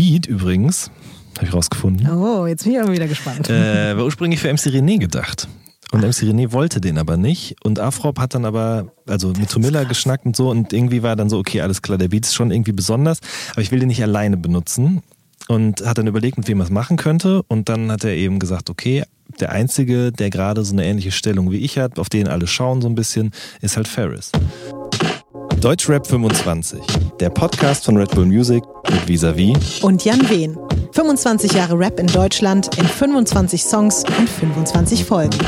Beat übrigens, habe ich rausgefunden. Oh, jetzt bin ich aber wieder gespannt. Äh, war ursprünglich für MC René gedacht. Und MC René wollte den aber nicht. Und Afrop hat dann aber, also mit Tomilla geschnackt und so. Und irgendwie war dann so, okay, alles klar, der Beat ist schon irgendwie besonders. Aber ich will den nicht alleine benutzen. Und hat dann überlegt, mit wem er es machen könnte. Und dann hat er eben gesagt, okay, der Einzige, der gerade so eine ähnliche Stellung wie ich hat, auf den alle schauen so ein bisschen, ist halt Ferris. Deutschrap 25, der Podcast von Red Bull Music mit Visavi Und Jan Wehn. 25 Jahre Rap in Deutschland in 25 Songs und 25 Folgen.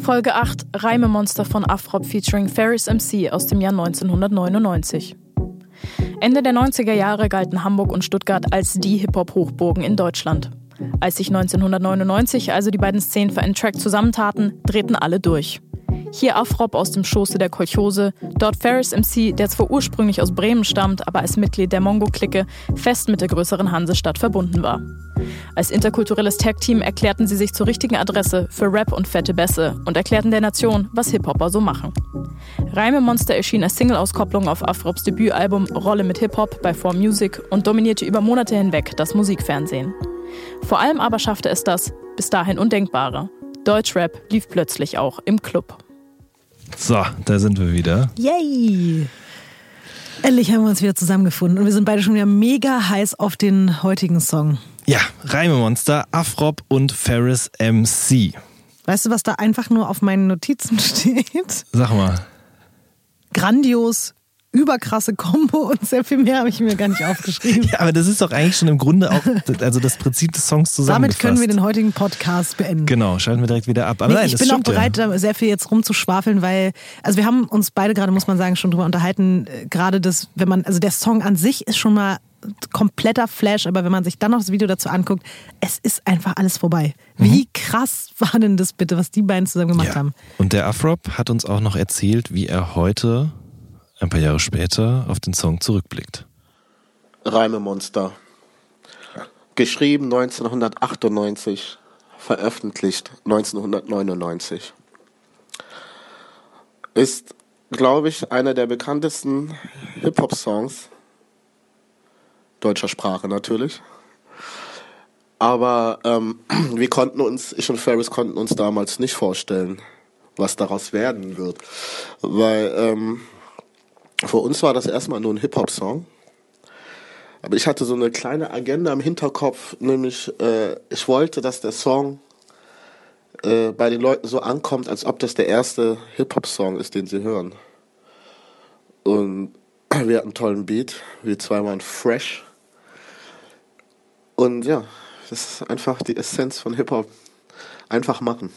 Folge 8 Reimemonster von Afrop featuring Ferris MC aus dem Jahr 1999. Ende der 90er Jahre galten Hamburg und Stuttgart als die Hip-Hop-Hochburgen in Deutschland. Als sich 1999 also die beiden Szenen für einen Track zusammentaten, drehten alle durch. Hier Afrop aus dem Schoße der Kolchose, dort Ferris MC, der zwar ursprünglich aus Bremen stammt, aber als Mitglied der Mongo-Clique fest mit der größeren Hansestadt verbunden war. Als interkulturelles Tag-Team erklärten sie sich zur richtigen Adresse für Rap und fette Bässe und erklärten der Nation, was Hip-Hopper so machen. Reimemonster erschien als Single-Auskopplung auf Afrops Debütalbum Rolle mit Hip-Hop bei 4Music und dominierte über Monate hinweg das Musikfernsehen. Vor allem aber schaffte es das, bis dahin Undenkbare. Deutschrap lief plötzlich auch im Club. So, da sind wir wieder. Yay! Endlich haben wir uns wieder zusammengefunden und wir sind beide schon wieder mega heiß auf den heutigen Song. Ja, Reimemonster, Afrop und Ferris MC. Weißt du, was da einfach nur auf meinen Notizen steht? Sag mal. Grandios, überkrasse Kombo und sehr viel mehr habe ich mir gar nicht aufgeschrieben. Ja, aber das ist doch eigentlich schon im Grunde auch also das Prinzip des Songs zusammengefasst. Damit können wir den heutigen Podcast beenden. Genau, schalten wir direkt wieder ab. Aber Nee, nein, ich bin auch ja. bereit, da sehr viel jetzt rumzuschwafeln, weil, also wir haben uns beide gerade, muss man sagen, schon drüber unterhalten, äh, gerade das, wenn man, also der Song an sich ist schon mal kompletter Flash, aber wenn man sich dann noch das Video dazu anguckt, es ist einfach alles vorbei. Wie krass war denn das bitte, was die beiden zusammen gemacht Mhm. Ja. haben? Und der Afrop hat uns auch noch erzählt, wie er heute, ein paar Jahre später, auf den Song zurückblickt. Reimemonster. Geschrieben 1998, veröffentlicht 1999. Ist, glaube ich, einer der bekanntesten Hip-Hop-Songs deutscher Sprache natürlich. Aber ähm, wir konnten uns, ich und Ferris konnten uns damals nicht vorstellen, was daraus werden wird. Weil ähm, für uns war das erstmal nur ein Hip-Hop-Song. Aber ich hatte so eine kleine Agenda im Hinterkopf, nämlich äh, ich wollte, dass der Song äh, bei den Leuten so ankommt, als ob das der erste Hip-Hop-Song ist, den sie hören. Und wir hatten einen tollen Beat, wir zwei waren fresh. Und ja, das ist einfach die Essenz von Hip-Hop. Einfach machen.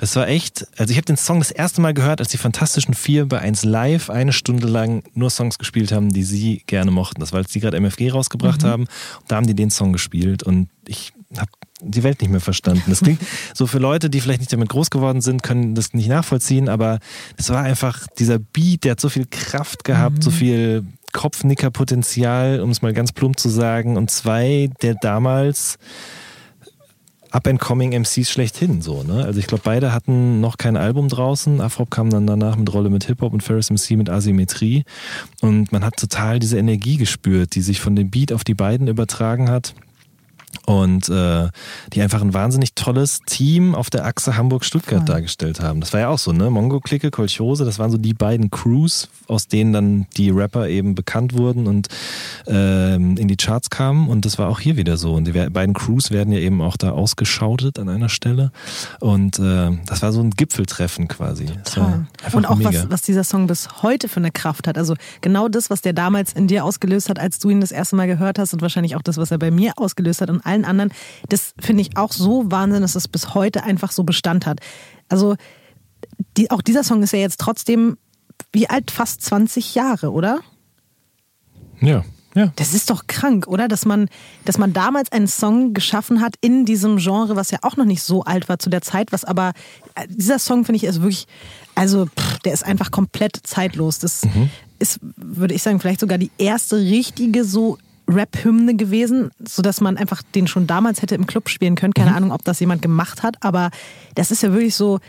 Das war echt, also ich habe den Song das erste Mal gehört, als die Fantastischen Vier bei 1 Live eine Stunde lang nur Songs gespielt haben, die sie gerne mochten. Das war, als die gerade MFG rausgebracht haben. Und da haben die den Song gespielt und ich habe die Welt nicht mehr verstanden. Das klingt so für Leute, die vielleicht nicht damit groß geworden sind, können das nicht nachvollziehen, aber es war einfach dieser Beat, der hat so viel Kraft gehabt, so viel Kopfnickerpotenzial, um es mal ganz plump zu sagen. Und zwei, der damals Up-and-Coming MCs schlechthin, so, ne? Also ich glaube, beide hatten noch kein Album draußen. Afrop kam dann danach mit Rolle mit Hip-Hop und Ferris MC mit Asymmetrie. Und man hat total diese Energie gespürt, die sich von dem Beat auf die beiden übertragen hat. Und äh, die einfach ein wahnsinnig tolles Team auf der Achse Hamburg-Stuttgart dargestellt haben. Das war ja auch so, ne? Mongo-Clique, Kolchose, das waren so die beiden Crews, aus denen dann die Rapper eben bekannt wurden und ähm, in die Charts kamen. Und das war auch hier wieder so. Und die beiden Crews werden ja eben auch da ausgeschautet an einer Stelle. Und äh, das war so ein Gipfeltreffen quasi. Und auch mega. was, was dieser Song bis heute für eine Kraft hat. Also genau das, was der damals in dir ausgelöst hat, als du ihn das erste Mal gehört hast und wahrscheinlich auch das, was er bei mir ausgelöst hat und allen anderen, das finde ich auch so Wahnsinn, dass es bis heute einfach so Bestand hat. Also die, auch dieser Song ist ja jetzt trotzdem wie alt? Fast 20 Jahre, oder? ja, ja. Das ist doch krank, oder? Dass man, dass man damals einen Song geschaffen hat in diesem Genre, was ja auch noch nicht so alt war zu der Zeit, was aber, äh, dieser Song finde ich ist wirklich, also, pff, der ist einfach komplett zeitlos. Das ist, würde ich sagen, vielleicht sogar die erste richtige so Rap-Hymne gewesen, sodass man einfach den schon damals hätte im Club spielen können. Keine mhm. Ahnung, ob das jemand gemacht hat, aber das ist ja wirklich so,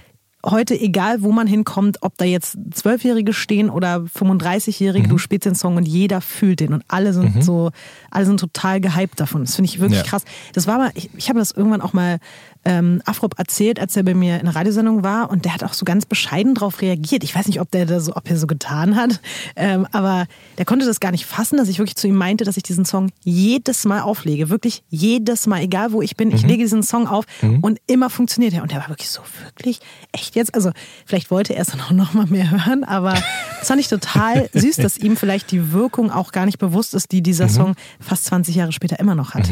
heute, egal wo man hinkommt, ob da jetzt Zwölfjährige stehen oder 35-Jährige, mhm. du spielst den Song und jeder fühlt den und alle sind mhm. so, alle sind total gehypt davon. Das finde ich wirklich ja. krass. Das war mal, ich, ich habe das irgendwann auch mal ähm, Afrop erzählt, als er bei mir in der Radiosendung war und der hat auch so ganz bescheiden darauf reagiert. Ich weiß nicht, ob der da so, ob er so getan hat, ähm, aber der konnte das gar nicht fassen, dass ich wirklich zu ihm meinte, dass ich diesen Song jedes Mal auflege, wirklich jedes Mal, egal wo ich bin, ich mhm. lege diesen Song auf mhm. und immer funktioniert er. Und der war wirklich so, wirklich, echt jetzt? Also vielleicht wollte er es dann auch noch mal mehr hören, aber das fand ich total süß, dass ihm vielleicht die Wirkung auch gar nicht bewusst ist, die dieser mhm. Song fast 20 Jahre später immer noch hat.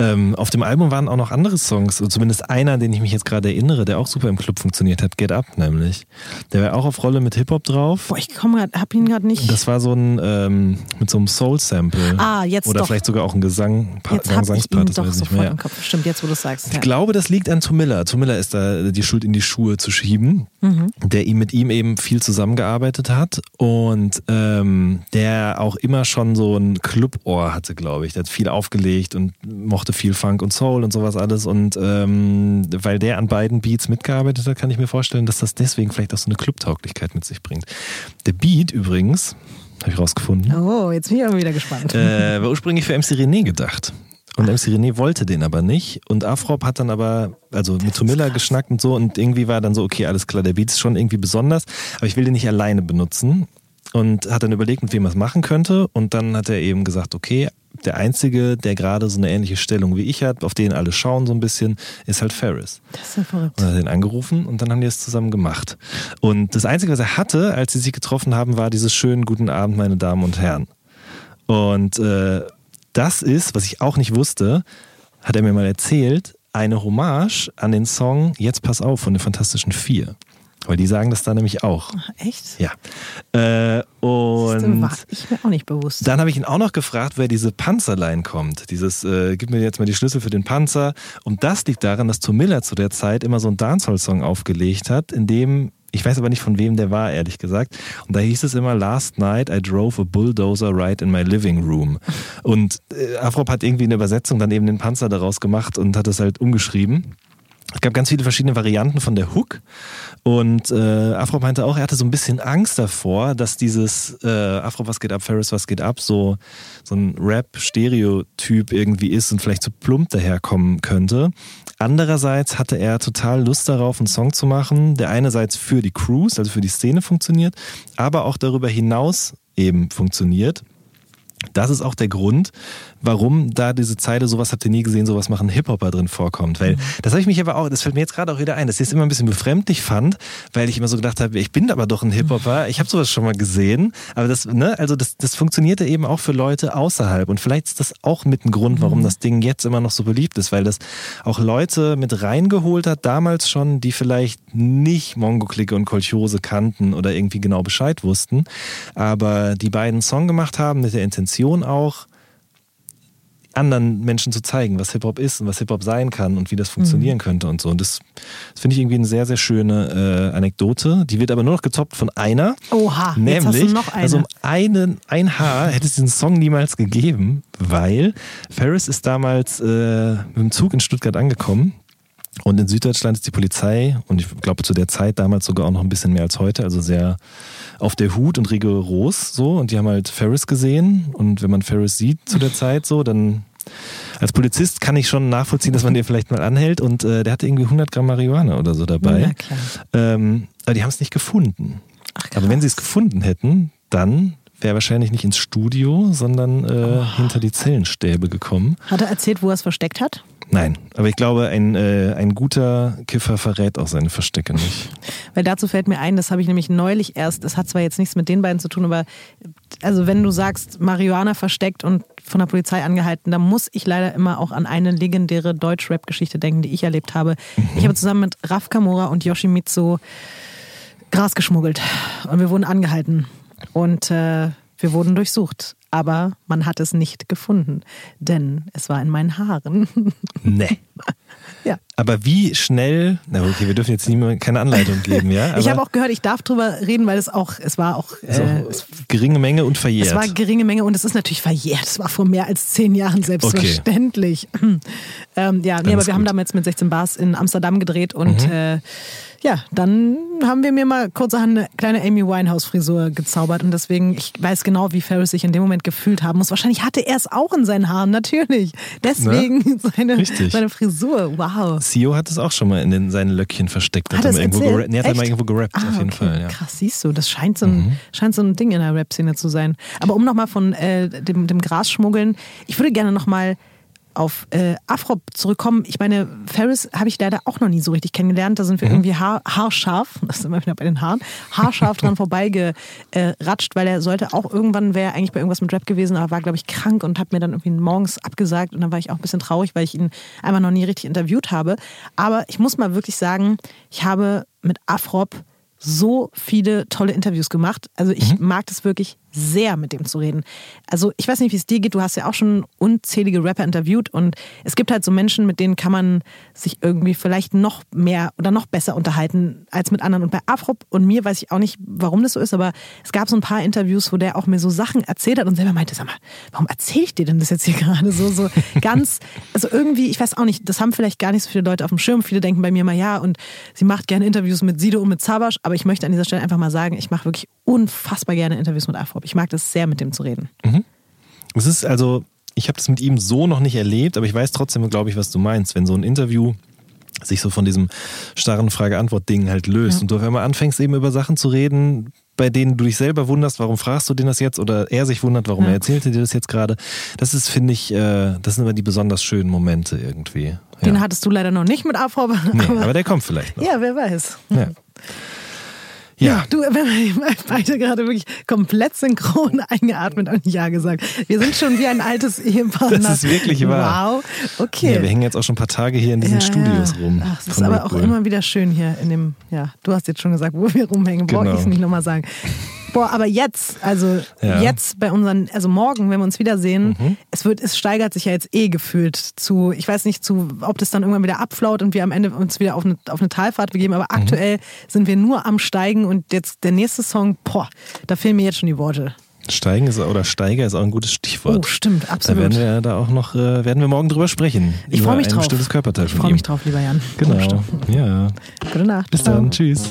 Ähm, auf dem Album waren auch noch andere Songs, zumindest einer, den ich mich jetzt gerade erinnere, der auch super im Club funktioniert hat, Get Up nämlich. Der war auch auf Rolle mit Hip-Hop drauf. Boah, ich komme grad, hab ihn gerade nicht. Das war so ein, ähm, mit so einem Soul-Sample. Ah, jetzt Oder doch. vielleicht sogar auch ein Gesang, jetzt Gesangspart, das doch weiß ich nicht mehr. Im Kopf. Stimmt, jetzt wo du sagst. Ich ja. glaube, das liegt an Tomilla. Tomilla ist da die Schuld in die Schuhe zu schieben, mhm. der ihm mit ihm eben viel zusammengearbeitet hat und ähm, der auch immer schon so ein Clubohr hatte, glaube ich. Der hat viel aufgelegt und mochte mochte viel Funk und Soul und sowas alles. Und ähm, weil der an beiden Beats mitgearbeitet hat, kann ich mir vorstellen, dass das deswegen vielleicht auch so eine Clubtauglichkeit mit sich bringt. Der Beat übrigens, habe ich rausgefunden. Oh, jetzt bin ich aber wieder gespannt. Äh, war ursprünglich für MC René gedacht. Und MC René wollte den aber nicht. Und Afrop hat dann aber, also mit Tomilla geschnackt und so. Und irgendwie war dann so, okay, alles klar, der Beat ist schon irgendwie besonders. Aber ich will den nicht alleine benutzen. Und hat dann überlegt, mit wem er es machen könnte. Und dann hat er eben gesagt, okay, der Einzige, der gerade so eine ähnliche Stellung wie ich hat, auf den alle schauen so ein bisschen, ist halt Ferris. Das ist ja verrückt. Und er hat ihn angerufen und dann haben die es zusammen gemacht. Und das Einzige, was er hatte, als sie sich getroffen haben, war dieses schönen guten Abend, meine Damen und Herren. Und äh, das ist, was ich auch nicht wusste, hat er mir mal erzählt, eine Hommage an den Song Jetzt pass auf von den Fantastischen Vier. Weil die sagen das da nämlich auch. Ach, echt? Ja. Äh, und war ich mir auch nicht bewusst. Dann habe ich ihn auch noch gefragt, wer diese Panzerlein kommt. Dieses, äh, gib mir jetzt mal die Schlüssel für den Panzer. Und das liegt daran, dass Tom Miller zu der Zeit immer so einen Dancehall-Song aufgelegt hat, in dem ich weiß aber nicht, von wem der war, ehrlich gesagt. Und da hieß es immer, Last night I drove a bulldozer right in my living room. Und äh, Afrop hat irgendwie eine Übersetzung dann eben den Panzer daraus gemacht und hat es halt umgeschrieben. Es gab ganz viele verschiedene Varianten von der Hook. Und äh, Afro meinte auch, er hatte so ein bisschen Angst davor, dass dieses äh, Afro, was geht ab, Ferris, was geht ab, so, so ein Rap-Stereotyp irgendwie ist und vielleicht zu so plump daherkommen könnte. Andererseits hatte er total Lust darauf, einen Song zu machen, der einerseits für die Crews, also für die Szene funktioniert, aber auch darüber hinaus eben funktioniert. Das ist auch der Grund, warum da diese Zeile, sowas habt ihr nie gesehen, sowas machen Hip-Hopper drin vorkommt. Weil mhm. das habe ich mich aber auch, das fällt mir jetzt gerade auch wieder ein, dass ich es immer ein bisschen befremdlich fand, weil ich immer so gedacht habe, ich bin aber doch ein Hip-Hopper, ich habe sowas schon mal gesehen. Aber das, ne, also das, das funktionierte eben auch für Leute außerhalb. Und vielleicht ist das auch mit ein Grund, warum mhm. das Ding jetzt immer noch so beliebt ist, weil das auch Leute mit reingeholt hat, damals schon, die vielleicht nicht Mongo-Clique und Kolchose kannten oder irgendwie genau Bescheid wussten, aber die beiden Song gemacht haben mit der Intention auch, anderen Menschen zu zeigen, was Hip-Hop ist und was Hip-Hop sein kann und wie das funktionieren mhm. könnte und so. Und das, das finde ich irgendwie eine sehr, sehr schöne äh, Anekdote. Die wird aber nur noch getoppt von einer. Oha, nämlich, noch eine. also um einen, ein Haar hätte es diesen Song niemals gegeben, weil Ferris ist damals äh, mit dem Zug in Stuttgart angekommen und in Süddeutschland ist die Polizei, und ich glaube zu der Zeit damals sogar auch noch ein bisschen mehr als heute, also sehr auf der Hut und rigoros so. Und die haben halt Ferris gesehen. Und wenn man Ferris sieht zu der Zeit so, dann als Polizist kann ich schon nachvollziehen, dass man den vielleicht mal anhält. Und äh, der hatte irgendwie 100 Gramm Marihuana oder so dabei. Ja, klar. Ähm, aber die haben es nicht gefunden. Ach, aber wenn sie es gefunden hätten, dann wäre wahrscheinlich nicht ins Studio, sondern äh, oh. hinter die Zellenstäbe gekommen. Hat er erzählt, wo er es versteckt hat? Nein, aber ich glaube, ein, äh, ein guter Kiffer verrät auch seine Verstecke nicht. Weil dazu fällt mir ein, das habe ich nämlich neulich erst, das hat zwar jetzt nichts mit den beiden zu tun, aber also wenn du sagst, Marihuana versteckt und von der Polizei angehalten, dann muss ich leider immer auch an eine legendäre Deutsch-Rap-Geschichte denken, die ich erlebt habe. Mhm. Ich habe zusammen mit Raf Kamora und Yoshimitsu Gras geschmuggelt und wir wurden angehalten und äh, wir wurden durchsucht. aber man hat es nicht gefunden, denn es war in meinen Haaren. Nee. Ja. Aber wie schnell, na okay, wir dürfen jetzt niemand, keine Anleitung geben, ja? ich Aber habe auch gehört, ich darf drüber reden, weil es auch, es war auch, auch äh, es, geringe Menge und verjährt. es war geringe Menge und es ist natürlich verjährt. Es war vor mehr als zehn Jahren selbstverständlich. ähm, ja, nee, aber wir haben gut. Mhm. damals mit 16 Bars in Amsterdam gedreht und äh, ja, dann haben wir mir mal kurzerhand eine kleine Amy Winehouse-Frisur gezaubert und deswegen, ich weiß genau, wie Ferris sich in dem Moment gefühlt haben muss. Wahrscheinlich hatte er es auch in seinen Haaren, natürlich. Deswegen seine, Richtig. seine Frisur, wow. Sio hat es auch schon mal in den, seinen Löckchen versteckt. Hat er er mal es irgendwo gerappt. Nee, hat er mal irgendwo gerappt, Ah, auf jeden okay. Fall. Ja. Mhm. Krass, siehst du, das scheint so ein, scheint so ein Ding in der Rap-Szene zu sein. Aber um nochmal von äh, dem, dem Grasschmuggeln, ich würde gerne nochmal auf äh, Afrop zurückkommen. Ich meine, Ferris habe ich leider auch noch nie so richtig kennengelernt. Da sind wir Mhm. irgendwie haar, haarscharf, das sind wir wieder bei den Haaren, haarscharf dran vorbeigeratscht, weil er sollte auch irgendwann, wäre eigentlich bei irgendwas mit Rap gewesen, aber war, glaube ich, krank und hat mir dann irgendwie morgens abgesagt und dann war ich auch ein bisschen traurig, weil ich ihn einfach noch nie richtig interviewt habe. Aber ich muss mal wirklich sagen, ich habe mit Afrop so viele tolle Interviews gemacht. Also ich mag das wirklich sehr, mit dem zu reden. Also ich weiß nicht, wie es dir geht. Du hast ja auch schon unzählige Rapper interviewt und es gibt halt so Menschen, mit denen kann man sich irgendwie vielleicht noch mehr oder noch besser unterhalten als mit anderen. Und bei Afrop und mir weiß ich auch nicht, warum das so ist, aber es gab so ein paar Interviews, wo der auch mir so Sachen erzählt hat und selber meinte, sag mal, warum erzähle ich dir denn das jetzt hier gerade so, so ganz, also irgendwie, ich weiß auch nicht, das haben vielleicht gar nicht so viele Leute auf dem Schirm. Viele denken bei mir mal, ja, und sie macht gerne Interviews mit Sido und mit Zabasch, aber ich möchte an dieser Stelle einfach mal sagen, ich mache wirklich unfassbar gerne Interviews mit Afrop. Ich mag das sehr, mit dem zu reden. Es ist also, ich habe das mit ihm so noch nicht erlebt, aber ich weiß trotzdem, glaube ich, was du meinst. Wenn so ein Interview sich so von diesem starren Frage-Antwort-Ding halt löst Ja. und du auf einmal anfängst eben über Sachen zu reden, bei denen du dich selber wunderst, warum fragst du den das jetzt oder er sich wundert, warum Ja. er erzählte dir das jetzt gerade. Das ist, finde ich, äh, das sind immer die besonders schönen Momente irgendwie. Den Ja. hattest du leider noch nicht mit Afrop. Nee, aber, aber der kommt vielleicht noch. ja, wer weiß. Ja. Ja. Du, wir haben beide gerade wirklich komplett synchron eingeatmet und Ja gesagt. Wir sind schon wie ein altes Ehepaar. Das ist wirklich wahr. Wow, okay. Ja, wir hängen jetzt auch schon ein paar Tage hier in diesen Ja, Studios ja. rum. Ach, es ist aber auch immer wieder schön hier in dem, ja, du hast jetzt schon gesagt, wo wir rumhängen. Brauche Genau. ich es nicht nochmal sagen. Boah, aber jetzt, also Ja. Mhm. jetzt bei unseren, also morgen, wenn wir uns wiedersehen, es wird, es steigert sich ja jetzt eh gefühlt zu, ich weiß nicht, zu, ob das dann irgendwann wieder abflaut und wir am Ende uns wieder auf eine, auf eine Talfahrt begeben, aber Mhm. aktuell sind wir nur am Steigen und jetzt der nächste Song, boah, da fehlen mir jetzt schon die Worte. Steigen ist, oder Steiger ist auch ein gutes Stichwort. Oh, stimmt, Da absolut. werden wir da auch noch, äh, werden wir morgen drüber sprechen. Ich freue mich drauf. bestimmtes Körperteil Ich freue ihm. mich drauf, lieber Jan. Genau. Ja. Gute Nacht. Bis dann. Tschüss.